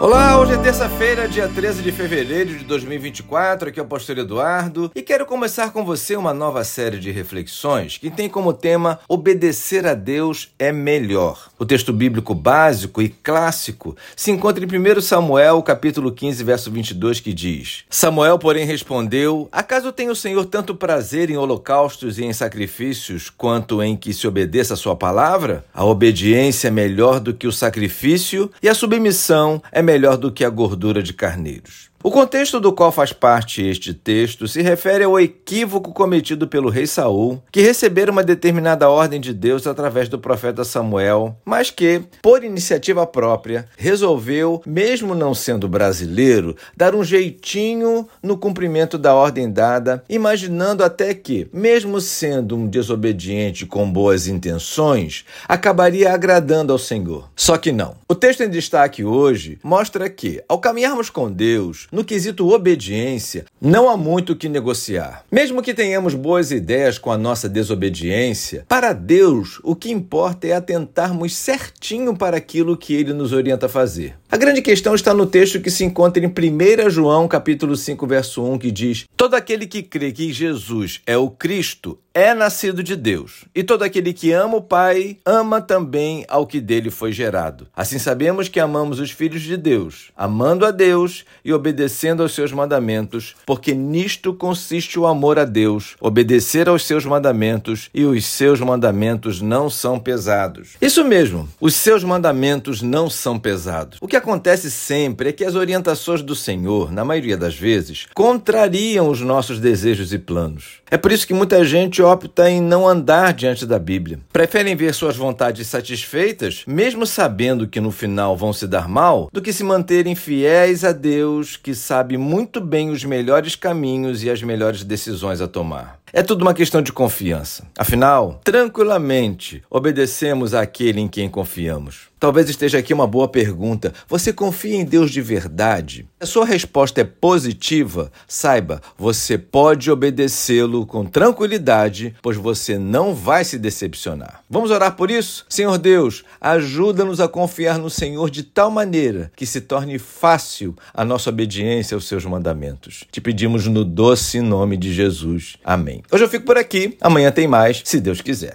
Olá, hoje é terça-feira, dia 13 de fevereiro de 2024. Aqui é o Pastor Eduardo e quero começar com você uma nova série de reflexões que tem como tema Obedecer a Deus é melhor. O texto bíblico básico e clássico se encontra em 1 Samuel, capítulo 15, verso 22, que diz: Samuel, porém, respondeu: Acaso tem o Senhor tanto prazer em holocaustos e em sacrifícios quanto em que se obedeça a sua palavra? A obediência é melhor do que o sacrifício e a submissão é melhor melhor do que a gordura de carneiros. O contexto do qual faz parte este texto se refere ao equívoco cometido pelo rei Saul, que recebera uma determinada ordem de Deus através do profeta Samuel, mas que, por iniciativa própria, resolveu, mesmo não sendo brasileiro, dar um jeitinho no cumprimento da ordem dada, imaginando até que, mesmo sendo um desobediente com boas intenções, acabaria agradando ao Senhor. Só que não. O texto em destaque hoje mostra que, ao caminharmos com Deus, no quesito obediência, não há muito o que negociar. Mesmo que tenhamos boas ideias com a nossa desobediência, para Deus o que importa é atentarmos certinho para aquilo que ele nos orienta a fazer. A grande questão está no texto que se encontra em 1 João, capítulo 5, verso 1, que diz: Todo aquele que crê que Jesus é o Cristo é nascido de Deus, e todo aquele que ama o Pai ama também ao que dele foi gerado. Assim sabemos que amamos os filhos de Deus, amando a Deus e obedecendo aos seus mandamentos, porque nisto consiste o amor a Deus, obedecer aos seus mandamentos, e os seus mandamentos não são pesados. Isso mesmo, os seus mandamentos não são pesados. O que acontece sempre é que as orientações do Senhor, na maioria das vezes, contrariam os nossos desejos e planos. É por isso que muita gente opta em não andar diante da Bíblia. Preferem ver suas vontades satisfeitas, mesmo sabendo que no final vão se dar mal, do que se manterem fiéis a Deus, que sabe muito bem os melhores caminhos e as melhores decisões a tomar. É tudo uma questão de confiança. Afinal, tranquilamente obedecemos àquele em quem confiamos. Talvez esteja aqui uma boa pergunta. Você confia em Deus de verdade? Se a sua resposta é positiva, saiba, você pode obedecê-lo com tranquilidade, pois você não vai se decepcionar. Vamos orar por isso? Senhor Deus, ajuda-nos a confiar no Senhor de tal maneira que se torne fácil a nossa obediência aos seus mandamentos. Te pedimos no doce nome de Jesus. Amém. Hoje eu fico por aqui, amanhã tem mais, se Deus quiser.